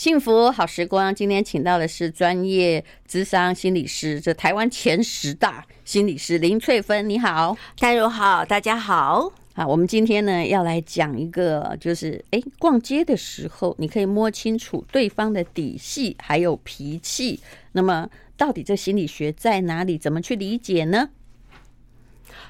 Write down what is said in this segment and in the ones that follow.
幸福好时光，今天请到的是专业智商心理师，这台湾前十大心理师林翠芬，你好，淡如好，大家好。好，我们今天呢要来讲一个，就是哎，逛街的时候你可以摸清楚对方的底细还有脾气。那么，到底这心理学在哪里？怎么去理解呢？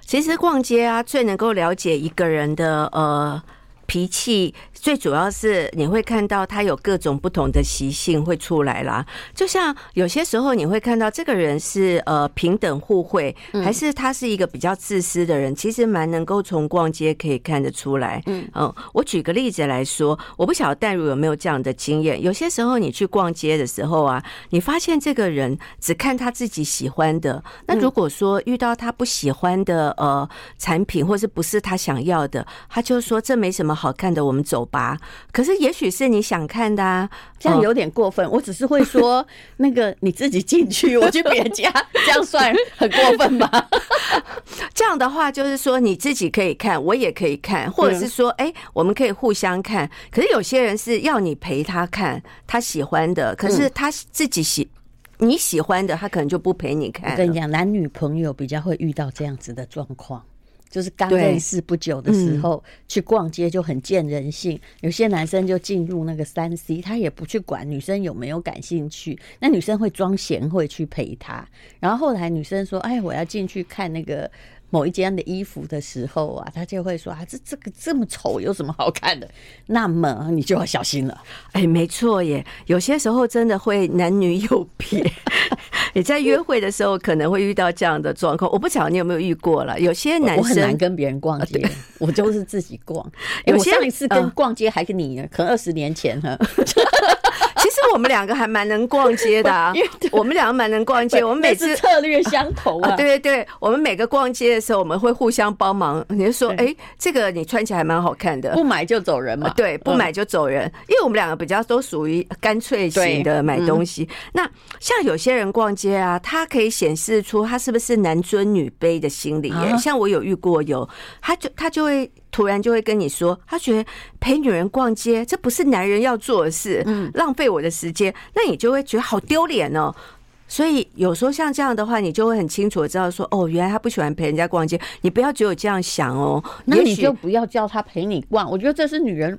其实逛街啊，最能够了解一个人的呃脾气。最主要是你会看到他有各种不同的习性会出来啦，就像有些时候你会看到这个人是呃平等互惠，还是他是一个比较自私的人，其实蛮能够从逛街可以看得出来。嗯，我举个例子来说，我不晓得淡如有没有这样的经验。有些时候你去逛街的时候啊，你发现这个人只看他自己喜欢的，那如果说遇到他不喜欢的呃产品，或是不是他想要的，他就说这没什么好看的，我们走吧，可是也许是你想看的啊，这样有点过分。我只是会说，那个你自己进去，我去别家，这样算很过分吧？这样的话，就是说你自己可以看，我也可以看，或者是说，哎，我们可以互相看。可是有些人是要你陪他看他喜欢的，可是他自己喜你喜欢的，他可能就不陪你看。我跟你讲，男女朋友比较会遇到这样子的状况。就是刚认识不久的时候去逛街就很见人性，有些男生就进入那个三 C，他也不去管女生有没有感兴趣，那女生会装贤惠去陪他，然后后来女生说：“哎，我要进去看那个。”某一件的衣服的时候啊，他就会说啊，这这个这么丑，有什么好看的？那么你就要小心了。哎，没错耶，有些时候真的会男女有别。你在约会的时候可能会遇到这样的状况，我不晓得你有没有遇过了。有些男生我很难跟别人逛街，我就是自己逛。有些上一次跟逛街还跟你，可能二十年前哈。其实我们两个还蛮能逛街的啊，我们两个蛮能逛街，我们每次策略相同啊。对对对，我们每个逛街的时候，我们会互相帮忙。你就说，哎，这个你穿起来还蛮好看的，不买就走人嘛。对，不买就走人，因为我们两个比较都属于干脆型的买东西。那像有些人逛街啊，他可以显示出他是不是男尊女卑的心理耶。像我有遇过有，他就他就会。突然就会跟你说，他觉得陪女人逛街，这不是男人要做的事，嗯，浪费我的时间，那你就会觉得好丢脸哦。所以有时候像这样的话，你就会很清楚的知道说，哦，原来他不喜欢陪人家逛街。你不要只有这样想哦，那你就不要叫他陪你逛。我觉得这是女人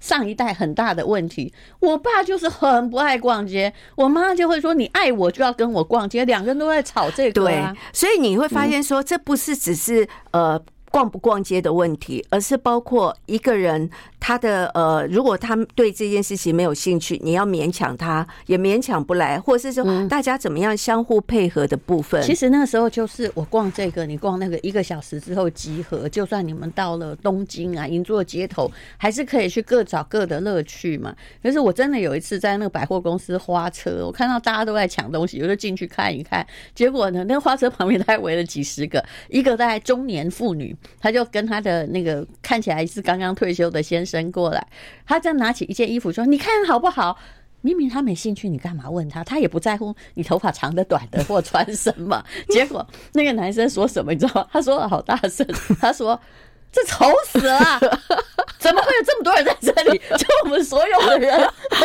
上一代很大的问题。我爸就是很不爱逛街，我妈就会说，你爱我就要跟我逛街，两个人都在吵这个啊。对，所以你会发现说，这不是只是呃。逛不逛街的问题，而是包括一个人他的呃，如果他对这件事情没有兴趣，你要勉强他也勉强不来，或者是说大家怎么样相互配合的部分。其实那个时候就是我逛这个，你逛那个，一个小时之后集合。就算你们到了东京啊，银座街头，还是可以去各找各的乐趣嘛。可是我真的有一次在那个百货公司花车，我看到大家都在抢东西，我就进去看一看。结果呢，那个花车旁边还围了几十个，一个在中年妇女。他就跟他的那个看起来是刚刚退休的先生过来，他再拿起一件衣服说：“你看好不好？”明明他没兴趣，你干嘛问他？他也不在乎你头发长的、短的或穿什么。结果那个男生说什么？你知道吗？他说的好大声，他说：“这丑死了！怎么会有这么多人在这里？就我们所有的人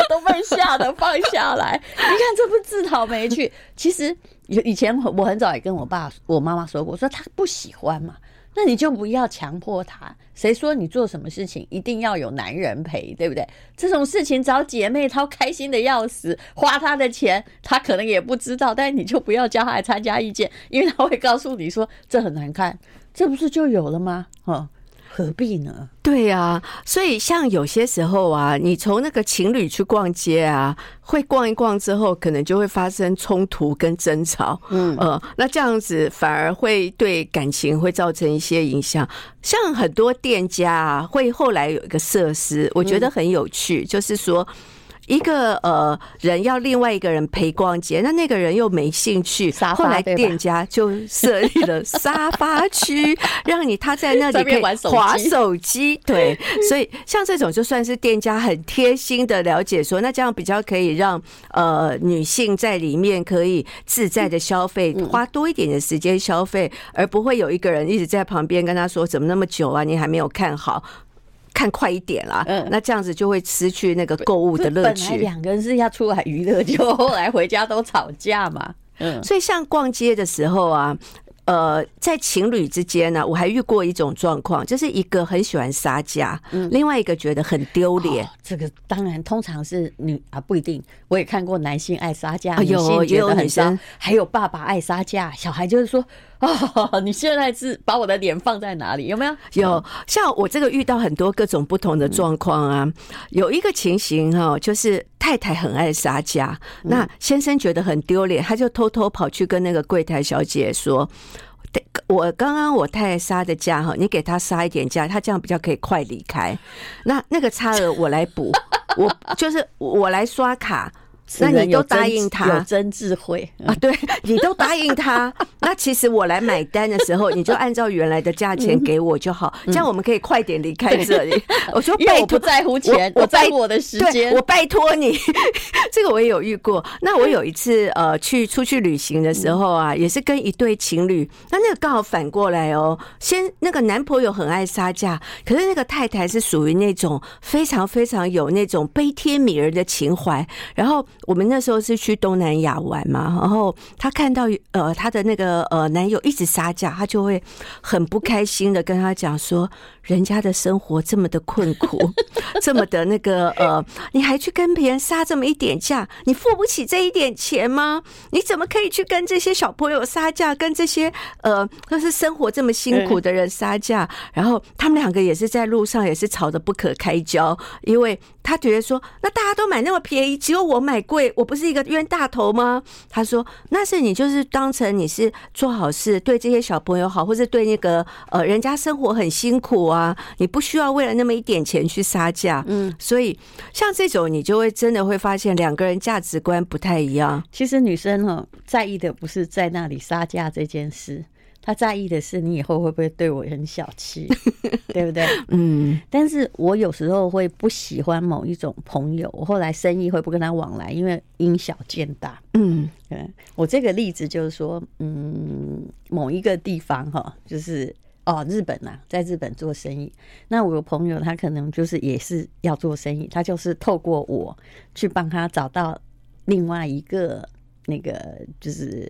都被吓得放下来。你看这不自讨没趣。其实以前我很早也跟我爸、我妈妈说过，说他不喜欢嘛。”那你就不要强迫他。谁说你做什么事情一定要有男人陪，对不对？这种事情找姐妹她开心的要死，花他的钱，他可能也不知道。但你就不要叫他来参加意见，因为他会告诉你说这很难看，这不是就有了吗？哦。何必呢？对啊，所以像有些时候啊，你从那个情侣去逛街啊，会逛一逛之后，可能就会发生冲突跟争吵。嗯呃，那这样子反而会对感情会造成一些影响。像很多店家啊，会后来有一个设施，我觉得很有趣，就是说。一个呃人要另外一个人陪逛街，那那个人又没兴趣，后来店家就设立了沙发区，让你他在那里可以滑手机。对，所以像这种就算是店家很贴心的了解说，那这样比较可以让呃女性在里面可以自在的消费，花多一点的时间消费，而不会有一个人一直在旁边跟他说怎么那么久啊，你还没有看好。看快一点啦。嗯，那这样子就会失去那个购物的乐趣。两个人是要出来娱乐，就后来回家都吵架嘛。嗯，所以像逛街的时候啊。呃，在情侣之间呢，我还遇过一种状况，就是一个很喜欢杀价，嗯，另外一个觉得很丢脸。这个当然通常是女啊，不一定。我也看过男性爱杀价，女性觉得很伤，还有爸爸爱杀价，小孩就是说。哦，你现在是把我的脸放在哪里？有没有？有，像我这个遇到很多各种不同的状况啊。有一个情形哈，就是太太很爱杀价，那先生觉得很丢脸，他就偷偷跑去跟那个柜台小姐说：“我刚刚我太太杀的价哈，你给他杀一点价，他这样比较可以快离开。那那个差额我来补，我就是我来刷卡。”那你都答应他，有真智慧啊！对，你都答应他。那其实我来买单的时候，你就按照原来的价钱给我就好，这样我们可以快点离开这里。我说，因为我不在乎钱，我在乎我的时间。我拜托你，这个我也有遇过。那我有一次呃去出去旅行的时候啊，也是跟一对情侣。那那个刚好反过来哦，先那个男朋友很爱杀价，可是那个太太是属于那种非常非常有那种悲天悯人的情怀，然后。我们那时候是去东南亚玩嘛，然后她看到呃她的那个呃男友一直杀价，她就会很不开心的跟他讲说，人家的生活这么的困苦，这么的那个呃，你还去跟别人杀这么一点价，你付不起这一点钱吗？你怎么可以去跟这些小朋友杀价，跟这些呃就是生活这么辛苦的人杀价？然后他们两个也是在路上也是吵得不可开交，因为他觉得说，那大家都买那么便宜，只有我买。贵，我不是一个冤大头吗？他说：“那是你就是当成你是做好事，对这些小朋友好，或是对那个呃人家生活很辛苦啊，你不需要为了那么一点钱去杀价。”嗯，所以像这种，你就会真的会发现两个人价值观不太一样。其实女生哦在意的不是在那里杀价这件事。他在意的是你以后会不会对我很小气，对不对？嗯。但是我有时候会不喜欢某一种朋友，我后来生意会不跟他往来，因为因小见大。嗯，对。我这个例子就是说，嗯，某一个地方哈，就是哦，日本呐，在日本做生意。那我有朋友，他可能就是也是要做生意，他就是透过我去帮他找到另外一个那个就是。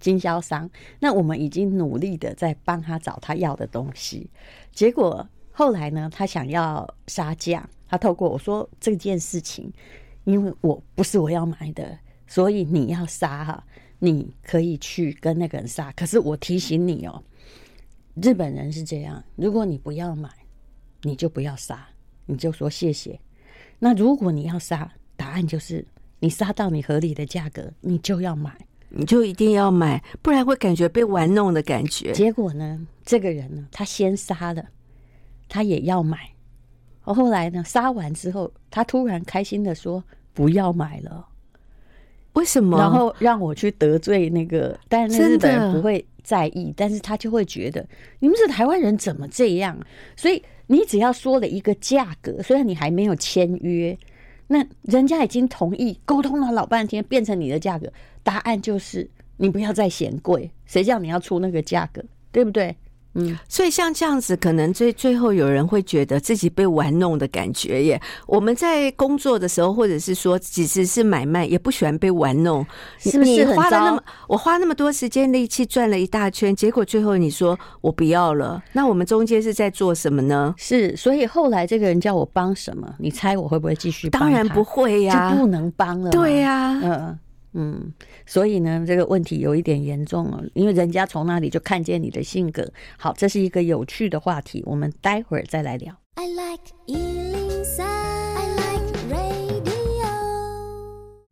经销商，那我们已经努力的在帮他找他要的东西，结果后来呢，他想要杀价，他透过我说这件事情，因为我不是我要买的，所以你要杀哈，你可以去跟那个人杀，可是我提醒你哦，日本人是这样，如果你不要买，你就不要杀，你就说谢谢。那如果你要杀，答案就是你杀到你合理的价格，你就要买。你就一定要买，不然会感觉被玩弄的感觉。结果呢，这个人呢，他先杀了，他也要买。后来呢，杀完之后，他突然开心的说：“不要买了。”为什么？然后让我去得罪那个，但是日本人不会在意，但是他就会觉得你们是台湾人怎么这样？所以你只要说了一个价格，虽然你还没有签约。那人家已经同意沟通了老半天，变成你的价格，答案就是你不要再嫌贵，谁叫你要出那个价格，对不对？嗯，所以像这样子，可能最最后有人会觉得自己被玩弄的感觉耶。我们在工作的时候，或者是说，即使是买卖，也不喜欢被玩弄，是不是？花了那么，我花那么多时间力气转了一大圈，结果最后你说我不要了，那我们中间是在做什么呢？是，所以后来这个人叫我帮什么？你猜我会不会继续帮？当然不会呀，就不能帮了。对呀，嗯。嗯，所以呢，这个问题有一点严重了，因为人家从那里就看见你的性格。好，这是一个有趣的话题，我们待会儿再来聊。I like 103, I like radio。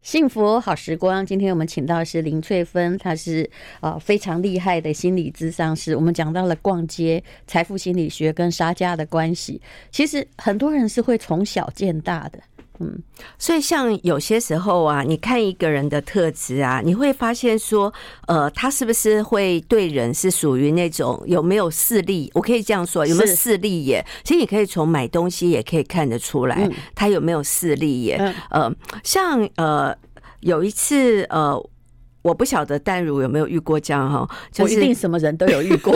幸福好时光，今天我们请到的是林翠芬，她是呃非常厉害的心理咨商师。我们讲到了逛街、财富心理学跟杀价的关系，其实很多人是会从小见大的。嗯，所以像有些时候啊，你看一个人的特质啊，你会发现说，呃，他是不是会对人是属于那种有没有势利？我可以这样说，有没有势利耶？其实你可以从买东西也可以看得出来，他有没有势利耶？呃，像呃，有一次呃，我不晓得淡如有没有遇过这样哈，就是、我一定什么人都有遇过，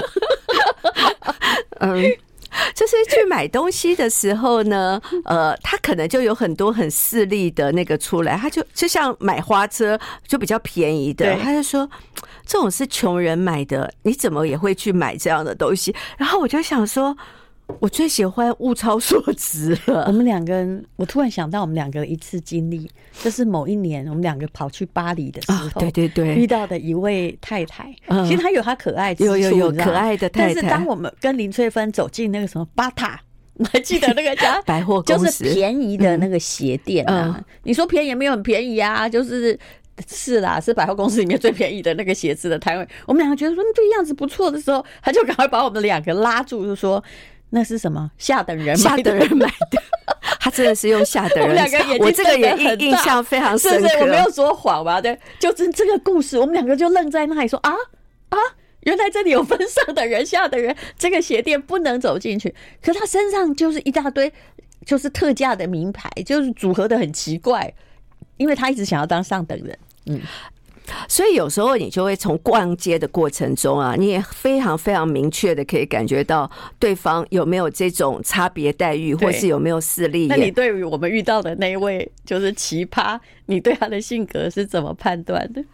嗯。就是去买东西的时候呢，呃，他可能就有很多很势利的那个出来，他就就像买花车就比较便宜的，他就说这种是穷人买的，你怎么也会去买这样的东西？然后我就想说。我最喜欢物超所值了。我们两个人，我突然想到我们两个一次经历，就是某一年我们两个跑去巴黎的时候，对对对，遇到的一位太太。其实她有她可爱之处，有有有可爱的太太。但是当我们跟林翠芬走进那个什么巴塔，我还记得那个家 百货公司，就是便宜的那个鞋店啊？你说便宜也没有很便宜啊，就是是啦，是百货公司里面最便宜的那个鞋子的摊位。我们两个觉得说这个样子不错的时候，他就赶快把我们两个拉住，就说。那是什么？下等人下等人买的，他真的是用下等人。我们两个眼睛，我这个也印印象非常深刻。我没有说谎吧？对，就是这个故事，我们两个就愣在那里说啊啊，原来这里有分上等人、下等人，这个鞋店不能走进去。可他身上就是一大堆，就是特价的名牌，就是组合的很奇怪，因为他一直想要当上等人。嗯。所以有时候你就会从逛街的过程中啊，你也非常非常明确的可以感觉到对方有没有这种差别待遇，或是有没有势力。那你对于我们遇到的那一位就是奇葩，你对他的性格是怎么判断的？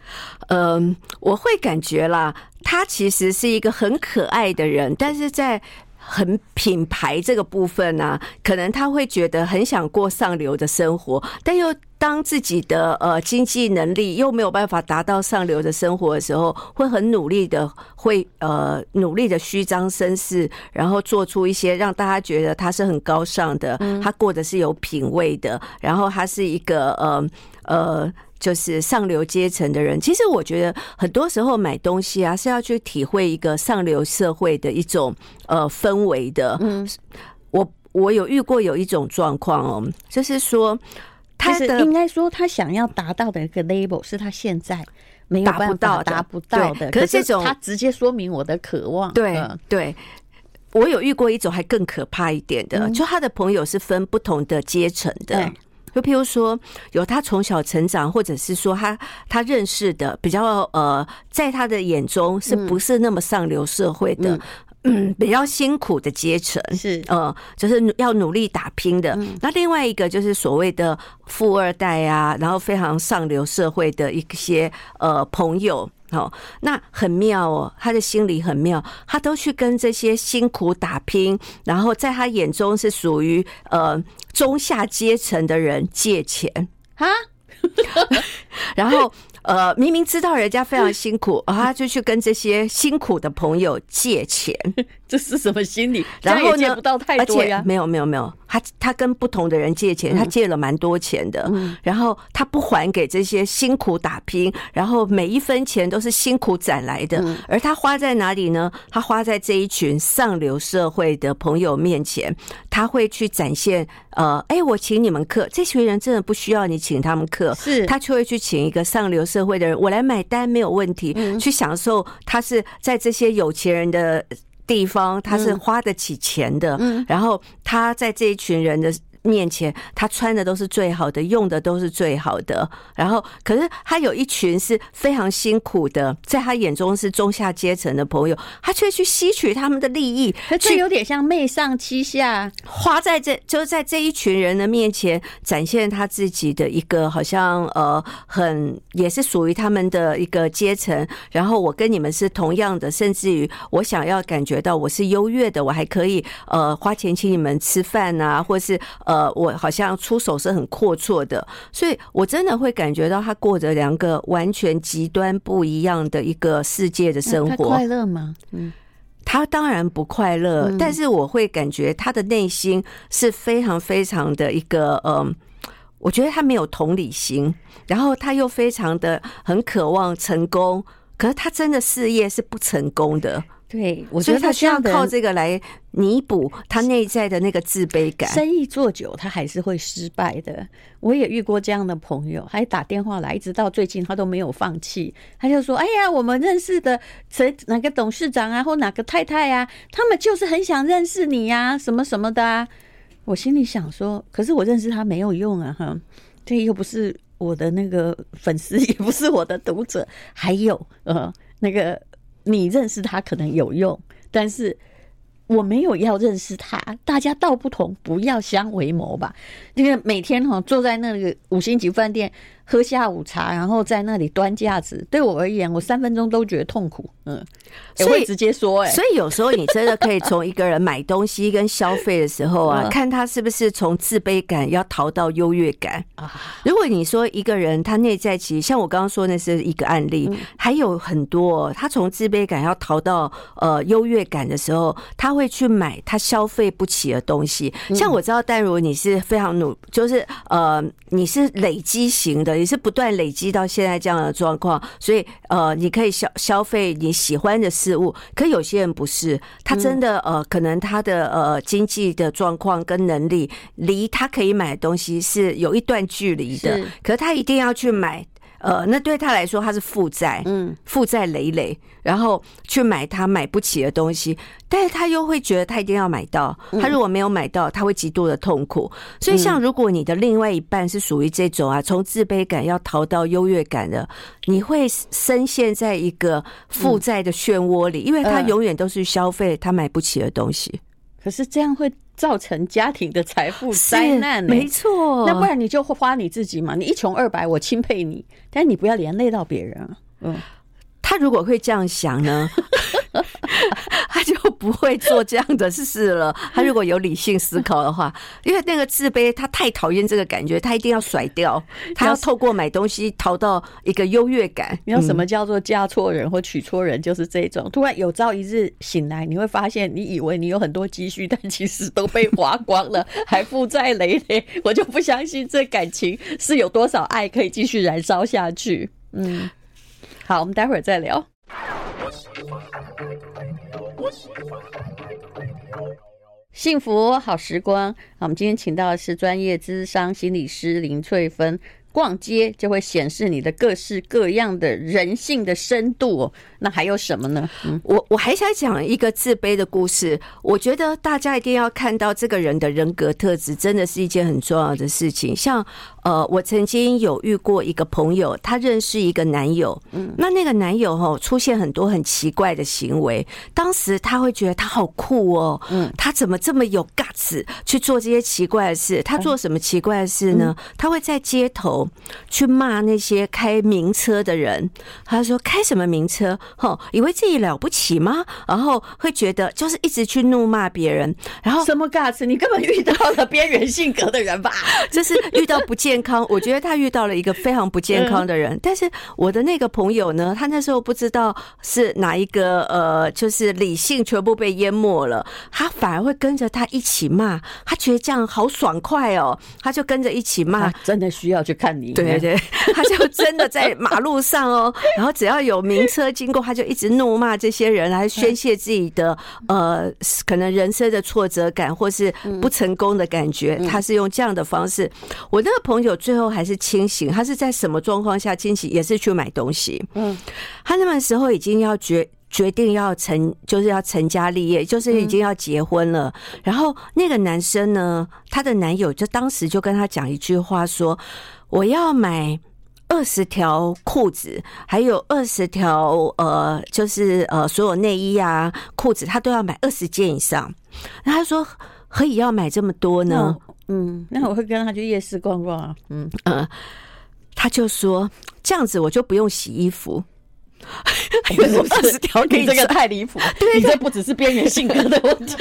嗯，我会感觉啦，他其实是一个很可爱的人，但是在。很品牌这个部分呢、啊，可能他会觉得很想过上流的生活，但又当自己的呃经济能力又没有办法达到上流的生活的时候，会很努力的会呃努力的虚张声势，然后做出一些让大家觉得他是很高尚的，他过的是有品味的，然后他是一个呃呃。就是上流阶层的人，其实我觉得很多时候买东西啊是要去体会一个上流社会的一种呃氛围的。嗯，我我有遇过有一种状况哦，就是说他的应该说他想要达到的一个 label 是他现在没有办法达不到达不到的。可是这种他直接说明我的渴望。对对，我有遇过一种还更可怕一点的，就他的朋友是分不同的阶层的。就譬如说，有他从小成长，或者是说他他认识的比较呃，在他的眼中是不是那么上流社会的，嗯，嗯，比较辛苦的阶层是呃，就是要努力打拼的。那另外一个就是所谓的富二代啊，然后非常上流社会的一些呃朋友。哦，那很妙哦，他的心理很妙，他都去跟这些辛苦打拼，然后在他眼中是属于呃中下阶层的人借钱啊，然后。呃，明明知道人家非常辛苦，他就去跟这些辛苦的朋友借钱，这是什么心理？然后借不到太多呀？没有没有没有，他他跟不同的人借钱，他借了蛮多钱的，然后他不还给这些辛苦打拼，然后每一分钱都是辛苦攒来的，而他花在哪里呢？他花在这一群上流社会的朋友面前，他会去展现，呃，哎，我请你们客，这群人真的不需要你请他们客，是他就会去请一个上流社会。社会的人，我来买单没有问题。去享受，他是在这些有钱人的地方，他是花得起钱的。然后他在这一群人的。面前，他穿的都是最好的，用的都是最好的。然后，可是他有一群是非常辛苦的，在他眼中是中下阶层的朋友，他却去吸取他们的利益，这有点像媚上欺下，花在这就是在这一群人的面前展现他自己的一个好像呃很也是属于他们的一个阶层。然后我跟你们是同样的，甚至于我想要感觉到我是优越的，我还可以呃花钱请你们吃饭啊，或是呃。呃，我好像出手是很阔绰的，所以我真的会感觉到他过着两个完全极端不一样的一个世界的生活。快乐吗？嗯，他当然不快乐，但是我会感觉他的内心是非常非常的一个，嗯，我觉得他没有同理心，然后他又非常的很渴望成功，可是他真的事业是不成功的。对，我觉得他需要靠这个来弥补他内在的那个自卑感。生意做久，他还是会失败的。我也遇过这样的朋友，还打电话来，一直到最近他都没有放弃。他就说：“哎呀，我们认识的谁哪个董事长啊，或哪个太太啊，他们就是很想认识你呀，什么什么的啊。”我心里想说：“可是我认识他没有用啊，哈，这又不是我的那个粉丝，也不是我的读者，还有呃那个。”你认识他可能有用，但是我没有要认识他，大家道不同，不要相为谋吧。那个每天哈坐在那个五星级饭店。喝下午茶，然后在那里端架子，对我而言，我三分钟都觉得痛苦。嗯，所以会直接说，哎，所以有时候你真的可以从一个人买东西跟消费的时候啊，看他是不是从自卑感要逃到优越感啊。如果你说一个人他内在其实像我刚刚说那是一个案例，还有很多他从自卑感要逃到呃优越感的时候，他会去买他消费不起的东西。像我知道戴如你是非常努，就是呃你是累积型的。也是不断累积到现在这样的状况，所以呃，你可以消消费你喜欢的事物。可有些人不是，他真的呃，可能他的呃经济的状况跟能力离他可以买的东西是有一段距离的，可是他一定要去买。呃，那对他来说，他是负债，嗯，负债累累，然后去买他买不起的东西，但是他又会觉得他一定要买到，他如果没有买到，他会极度的痛苦。所以，像如果你的另外一半是属于这种啊，从自卑感要逃到优越感的，你会深陷在一个负债的漩涡里，因为他永远都是消费他买不起的东西。可是这样会。造成家庭的财富灾难，没错。那不然你就花你自己嘛，你一穷二白，我钦佩你，但是你不要连累到别人啊。嗯，他如果会这样想呢？他就不会做这样的事了。他如果有理性思考的话，因为那个自卑，他太讨厌这个感觉，他一定要甩掉。他要透过买东西逃到一个优越感。你知道什么叫做嫁错人或娶错人？就是这种。突然有朝一日醒来，你会发现，你以为你有很多积蓄，但其实都被花光了，还负债累累。我就不相信这感情是有多少爱可以继续燃烧下去。嗯，好，我们待会儿再聊。幸福好时光，我们今天请到的是专业智商心理师林翠芬。逛街就会显示你的各式各样的人性的深度哦。那还有什么呢？我我还想讲一个自卑的故事。我觉得大家一定要看到这个人的人格特质，真的是一件很重要的事情。像呃，我曾经有遇过一个朋友，他认识一个男友，嗯，那那个男友哈出现很多很奇怪的行为。当时他会觉得他好酷哦，嗯，他怎么这么有 guts 去做这些奇怪的事？他做什么奇怪的事呢？他会在街头。去骂那些开名车的人，他说开什么名车？吼，以为自己了不起吗？然后会觉得就是一直去怒骂别人，然后什么 guts？你根本遇到了边缘性格的人吧？就是遇到不健康。我觉得他遇到了一个非常不健康的人。但是我的那个朋友呢，他那时候不知道是哪一个呃，就是理性全部被淹没了，他反而会跟着他一起骂，他觉得这样好爽快哦，他就跟着一起骂，真的需要去看。你对对，他就真的在马路上哦，然后只要有名车经过，他就一直怒骂这些人，来宣泄自己的呃可能人生的挫折感或是不成功的感觉。他是用这样的方式。我那个朋友最后还是清醒，他是在什么状况下清醒？也是去买东西。嗯，他那个时候已经要决决定要成，就是要成家立业，就是已经要结婚了。然后那个男生呢，他的男友就当时就跟他讲一句话说。我要买二十条裤子，还有二十条呃，就是呃，所有内衣啊、裤子，他都要买二十件以上。那他说何以要买这么多呢？嗯，那我会跟他去夜市逛逛啊。嗯嗯，他就说这样子我就不用洗衣服。二十条，你这个太离谱！你这不只是边缘性格的问题，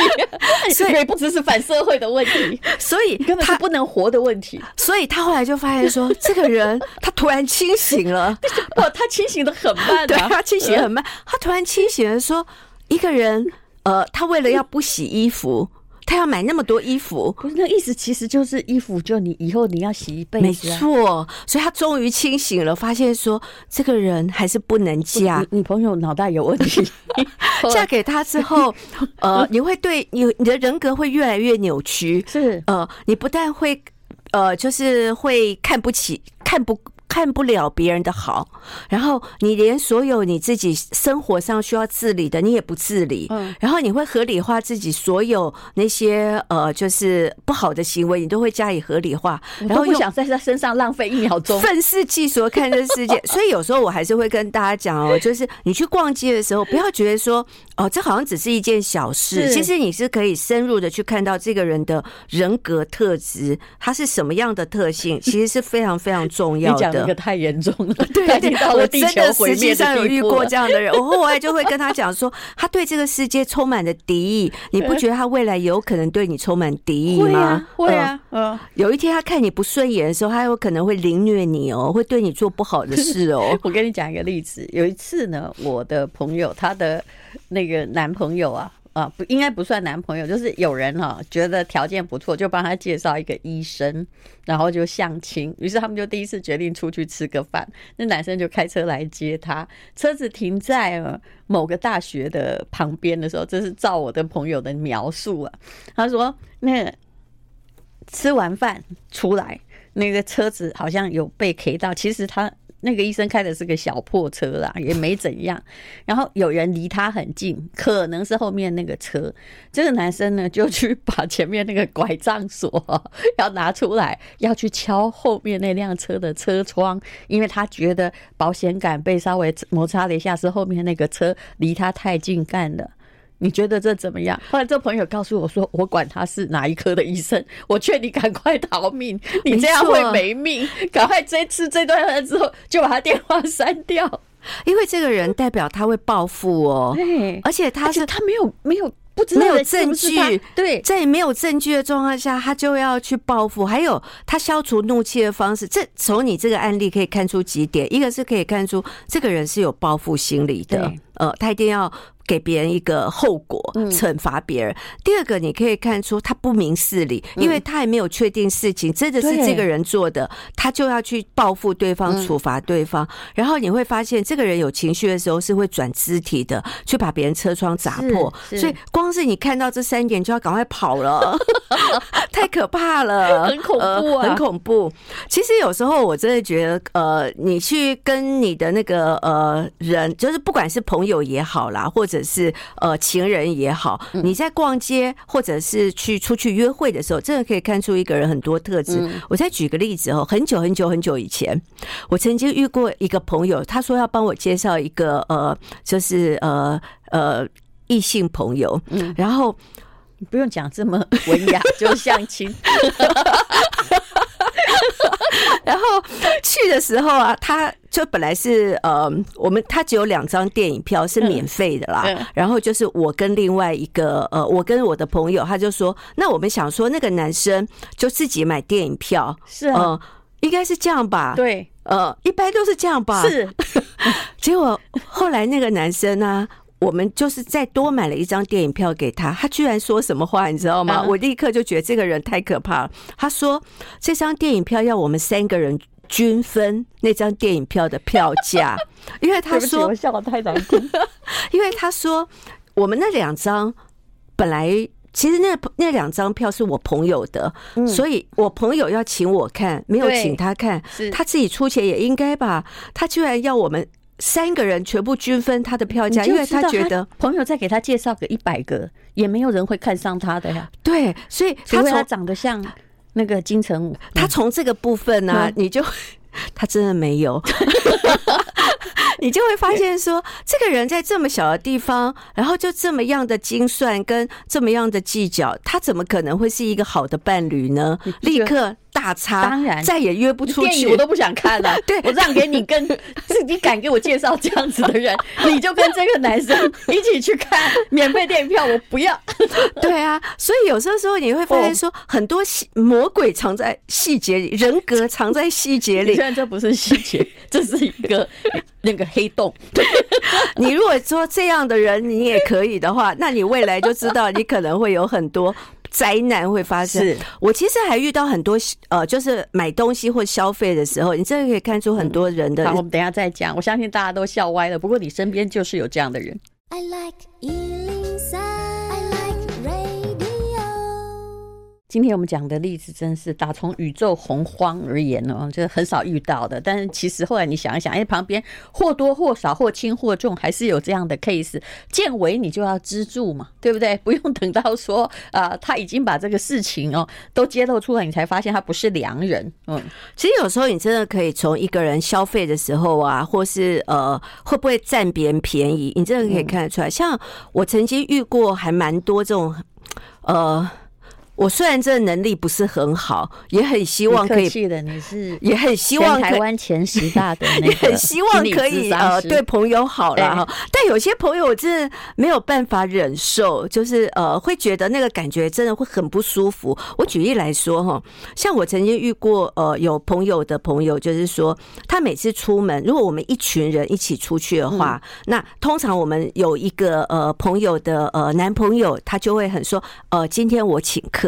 所以不只是反社会的问题，所以根本是不能活的问题。所以他后来就发现说，这个人他突然清醒了，不，他清醒的很慢，对，他清醒很慢，他突然清醒了，说一个人，呃，他为了要不洗衣服。他要买那么多衣服，不是那意思，其实就是衣服，就你以后你要洗一辈子，啊。没错，所以他终于清醒了，发现说这个人还是不能嫁。你，你朋友脑袋有问题，嫁给他之后，呃，你会对你你的人格会越来越扭曲。是，呃，你不但会，呃，就是会看不起，看不。看不了别人的好，然后你连所有你自己生活上需要自理的，你也不自理，嗯，然后你会合理化自己所有那些呃，就是不好的行为，你都会加以合理化，然后不想在他身上浪费一秒钟，愤世嫉俗看这世界。所以有时候我还是会跟大家讲哦，就是你去逛街的时候，不要觉得说哦，这好像只是一件小事，其实你是可以深入的去看到这个人的人格特质，他是什么样的特性，其实是非常非常重要的。你讲这个太严重了，对对对，我真的实际上有遇过这样的人，我后来就会跟他讲说，他对这个世界充满了敌意，你不觉得他未来有可能对你充满敌意吗？会啊，嗯，有一天他看你不顺眼的时候，他有可能会凌虐你哦，会对你做不好的事哦。我跟你讲一个例子，有一次呢，我的朋友他的那个男朋友啊。啊，不应该不算男朋友，就是有人哈、觉得条件不错，就帮他介绍一个医生，然后就相亲。于是他们就第一次决定出去吃个饭。那男生就开车来接他，车子停在了某个大学的旁边的时候，这是照我的朋友的描述啊。他说，那吃完饭出来，那个车子好像有被 K 到，其实他。那个医生开的是个小破车啦，也没怎样。然后有人离他很近，可能是后面那个车。这个男生呢，就去把前面那个拐杖锁要拿出来，要去敲后面那辆车的车窗，因为他觉得保险杆被稍微摩擦了一下，是后面那个车离他太近干的。你觉得这怎么样？后来这朋友告诉我说：“我管他是哪一科的医生，我劝你赶快逃命，你这样会没命。赶快这次这段话之后就把他电话删掉，因为这个人代表他会报复哦。对，而且他是他没有没有不知道没有证据，对，在没有证据的状况下，他就要去报复。还有他消除怒气的方式，这从你这个案例可以看出几点：一个是可以看出这个人是有报复心理的，呃，他一定要。”给别人一个后果，惩罚别人。第二个，你可以看出他不明事理，因为他也没有确定事情真的是这个人做的，他就要去报复对方、处罚对方。然后你会发现，这个人有情绪的时候是会转肢体的，去把别人车窗砸破。所以，光是你看到这三点，就要赶快跑了，太可怕了，很恐怖啊，很恐怖。其实有时候我真的觉得，呃，你去跟你的那个呃人，就是不管是朋友也好啦，或者是呃情人也好，你在逛街或者是去出去约会的时候，真的可以看出一个人很多特质。我再举个例子哦，很久很久很久以前，我曾经遇过一个朋友，他说要帮我介绍一个呃，就是呃呃异性朋友，然后你不用讲这么文雅，就相亲。然后去的时候啊，他就本来是呃，我们他只有两张电影票是免费的啦。然后就是我跟另外一个呃，我跟我的朋友，他就说，那我们想说那个男生就自己买电影票，是啊，应该是这样吧？对，呃，一般都是这样吧？是。结果后来那个男生呢？我们就是再多买了一张电影票给他，他居然说什么话，你知道吗？我立刻就觉得这个人太可怕了。他说这张电影票要我们三个人均分那张电影票的票价，因为他说我笑的太难听，因为他说我们那两张本来其实那那两张票是我朋友的，所以我朋友要请我看，没有请他看，他自己出钱也应该吧？他居然要我们。三个人全部均分他的票价，因为他觉得朋友再给他介绍个一百个，也没有人会看上他的呀。对，所以他他长得像那个金城武，他从这个部分呢、啊，你就 他真的没有，你就会发现说，这个人在这么小的地方，然后就这么样的精算跟这么样的计较，他怎么可能会是一个好的伴侣呢？立刻。大差，当然再也约不出去，电影我都不想看了。对，我让给你跟 自己敢给我介绍这样子的人，你就跟这个男生一起去看免费电影票，我不要。对啊，所以有时候时候你会发现说，很多细魔鬼藏在细节里，人格藏在细节里。虽然这不是细节，这是一个那个黑洞。对，你如果说这样的人你也可以的话，那你未来就知道你可能会有很多。灾难会发生。我其实还遇到很多呃，就是买东西或消费的时候，你真的可以看出很多人的。好，我们等一下再讲。我相信大家都笑歪了，不过你身边就是有这样的人。I like 今天我们讲的例子真是打从宇宙洪荒而言哦，这很少遇到的。但是其实后来你想一想，哎，旁边或多或少、或轻或重，还是有这样的 case。见危你就要资助嘛，对不对？不用等到说啊、呃，他已经把这个事情哦 都揭露出来，你才发现他不是良人。嗯，其实有时候你真的可以从一个人消费的时候啊，或是呃会不会占别人便宜，你真的可以看得出来。像我曾经遇过还蛮多这种。呃，我虽然这个能力不是很好，也很希望可以。气的你是也很希望台湾前十大的那个，也很希望可以呃对朋友好了哈。但有些朋友我真的没有办法忍受，就是呃会觉得那个感觉真的会很不舒服。我举例来说哈，像我曾经遇过呃有朋友的朋友，就是说他每次出门，如果我们一群人一起出去的话，那通常我们有一个呃朋友的呃男朋友，他就会很说呃今天我请客。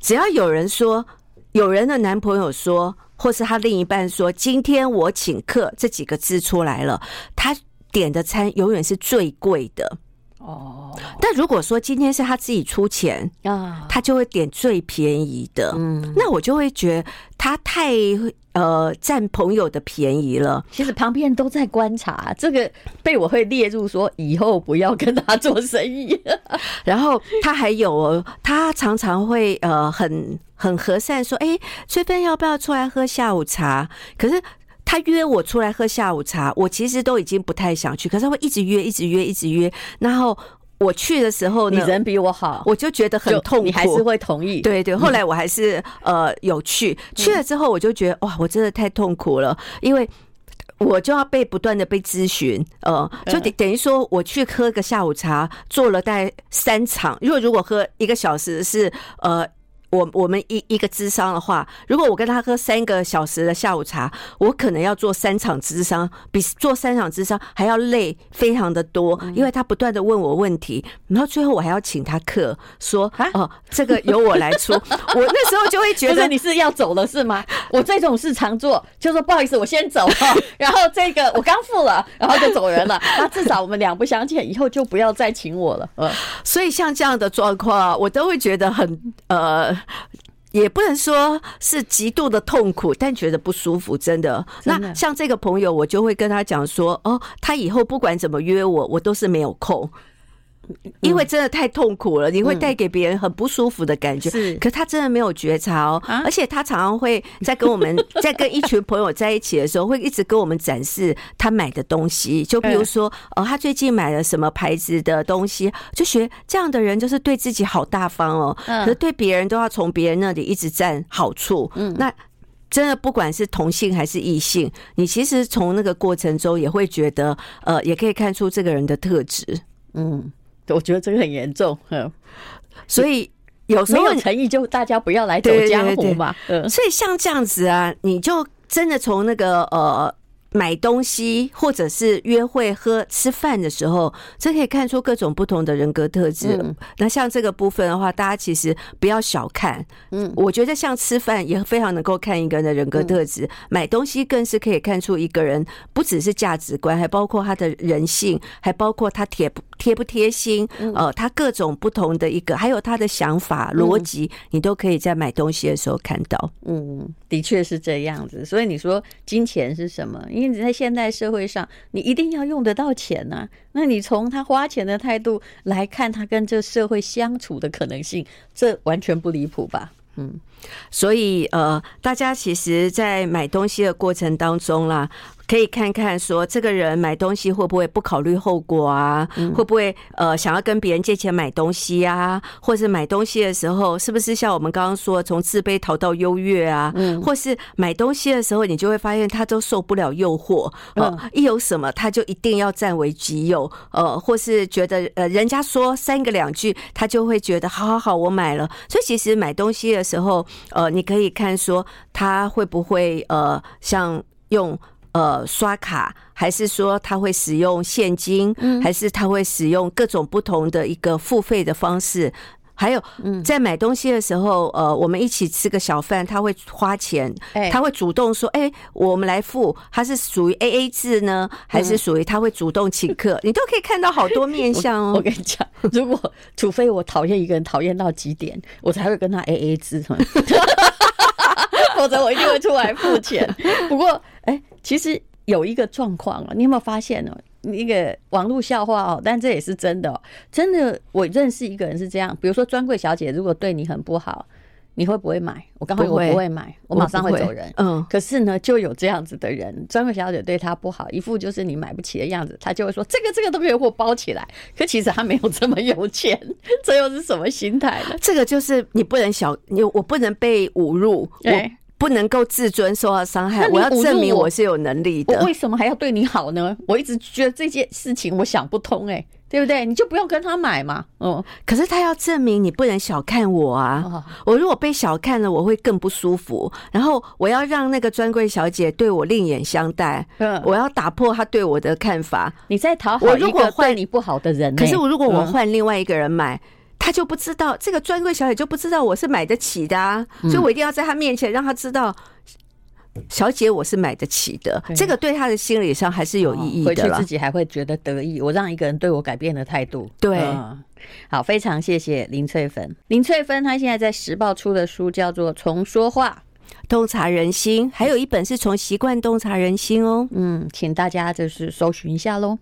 只要有人说，有人的男朋友说，或是他另一半说“今天我请客”这几个字出来了，他点的餐永远是最贵的哦。但如果说今天是他自己出钱啊，他就会点最便宜的。嗯，那我就会觉得他太。呃，占朋友的便宜了。其实旁边人都在观察，这个被我会列入说以后不要跟他做生意。然后他还有，他常常会呃很很和善说：“哎，翠芬要不要出来喝下午茶？”可是他约我出来喝下午茶，我其实都已经不太想去，可是他会一直约，一直约，一直约，然后。我去的时候呢，你人比我好，我就觉得很痛苦。你还是会同意？对对，后来我还是呃有去，去了之后我就觉得哇，我真的太痛苦了，因为我就要被不断的被咨询，呃，就等等于说我去喝个下午茶，做了大概三场，因为如果喝一个小时是呃。我我们一一个智商的话，如果我跟他喝三个小时的下午茶，我可能要做三场智商，比做三场智商还要累，非常的多，因为他不断的问我问题，然后最后我还要请他客，说哦，这个由我来出。我那时候就会觉得你是要走了是吗？我这种事常做，就说不好意思，我先走，然后这个我刚付了，然后就走人了。那至少我们两不相欠，以后就不要再请我了。呃，所以像这样的状况，我都会觉得很呃。也不能说是极度的痛苦，但觉得不舒服，真的。那像这个朋友，我就会跟他讲说：“哦，他以后不管怎么约我，我都是没有空。”因为真的太痛苦了，你会带给别人很不舒服的感觉。是，可他真的没有觉察哦，而且他常常会在跟我们 在跟一群朋友在一起的时候，会一直跟我们展示他买的东西。就比如说，哦，他最近买了什么牌子的东西，就学这样的人就是对自己好大方哦，可是对别人都要从别人那里一直占好处。嗯，那真的不管是同性还是异性，你其实从那个过程中也会觉得，呃，也可以看出这个人的特质。嗯。我觉得这个很严重，所以有时候没有诚意就大家不要来走江湖嘛。所以像这样子啊，你就真的从那个呃。买东西或者是约会喝吃饭的时候，这可以看出各种不同的人格特质。嗯、那像这个部分的话，大家其实不要小看。嗯，我觉得像吃饭也非常能够看一个人的人格特质。嗯、买东西更是可以看出一个人，不只是价值观，还包括他的人性，还包括他贴不贴不贴心。呃，他各种不同的一个，还有他的想法逻辑，你都可以在买东西的时候看到。嗯，的确是这样子。所以你说金钱是什么？因为在现代社会上，你一定要用得到钱呢。那你从他花钱的态度来看，他跟这社会相处的可能性，这完全不离谱吧？嗯，所以呃，大家其实，在买东西的过程当中啦。可以看看说，这个人买东西会不会不考虑后果啊？会不会呃想要跟别人借钱买东西啊？或是买东西的时候，是不是像我们刚刚说，从自卑逃到优越啊？或是买东西的时候，你就会发现他都受不了诱惑，呃，一有什么他就一定要占为己有，呃，或是觉得呃人家说三个两句，他就会觉得好好好，我买了。所以其实买东西的时候，呃，你可以看说他会不会呃像用。呃，刷卡还是说他会使用现金，嗯还是他会使用各种不同的一个付费的方式？还有在买东西的时候，呃，我们一起吃个小饭，他会花钱，他会主动说，哎，我们来付，他是属于 A A 制呢，还是属于他会主动请客？你都可以看到好多面相哦。我跟你讲，如果除非我讨厌一个人讨厌到极点，我才会跟他 A A 制，否则我一定会出来付钱。不过，哎，其实有一个状况啊，你有没有发现呢？一个网络笑话哦，但这也是真的哦。真的，我认识一个人是这样，比如说专柜小姐如果对你很不好，你会不会买？我刚好我不会买，我马上会走人。嗯，可是呢，就有这样子的人，专柜小姐对他不好，一副就是你买不起的样子，他就会说这个这个都没有给我包起来。可其实他没有这么有钱，这又是什么心态呢？这个就是你不能小你，我不能被侮辱。对。不能够自尊受到伤害，我要证明我是有能力的。我为什么还要对你好呢？我一直觉得这件事情我想不通，哎，对不对？你就不用跟他买嘛。嗯，可是他要证明你不能小看我啊！我如果被小看了，我会更不舒服。然后我要让那个专柜小姐对我另眼相待。嗯，我要打破他对我的看法。你在讨好一个对你不好的人，可是我如果我换另外一个人买。他就不知道这个专柜小姐就不知道我是买得起的啊，所以我一定要在他面前让他知道，小姐我是买得起的，这个对他的心理上还是有意义的。回去自己还会觉得得意，我让一个人对我改变了态度。对，好，非常谢谢林翠芬。林翠芬她现在在时报出的书叫做《从说话洞察人心》，还有一本是从习惯洞察人心哦。嗯，请大家就是搜寻一下喽。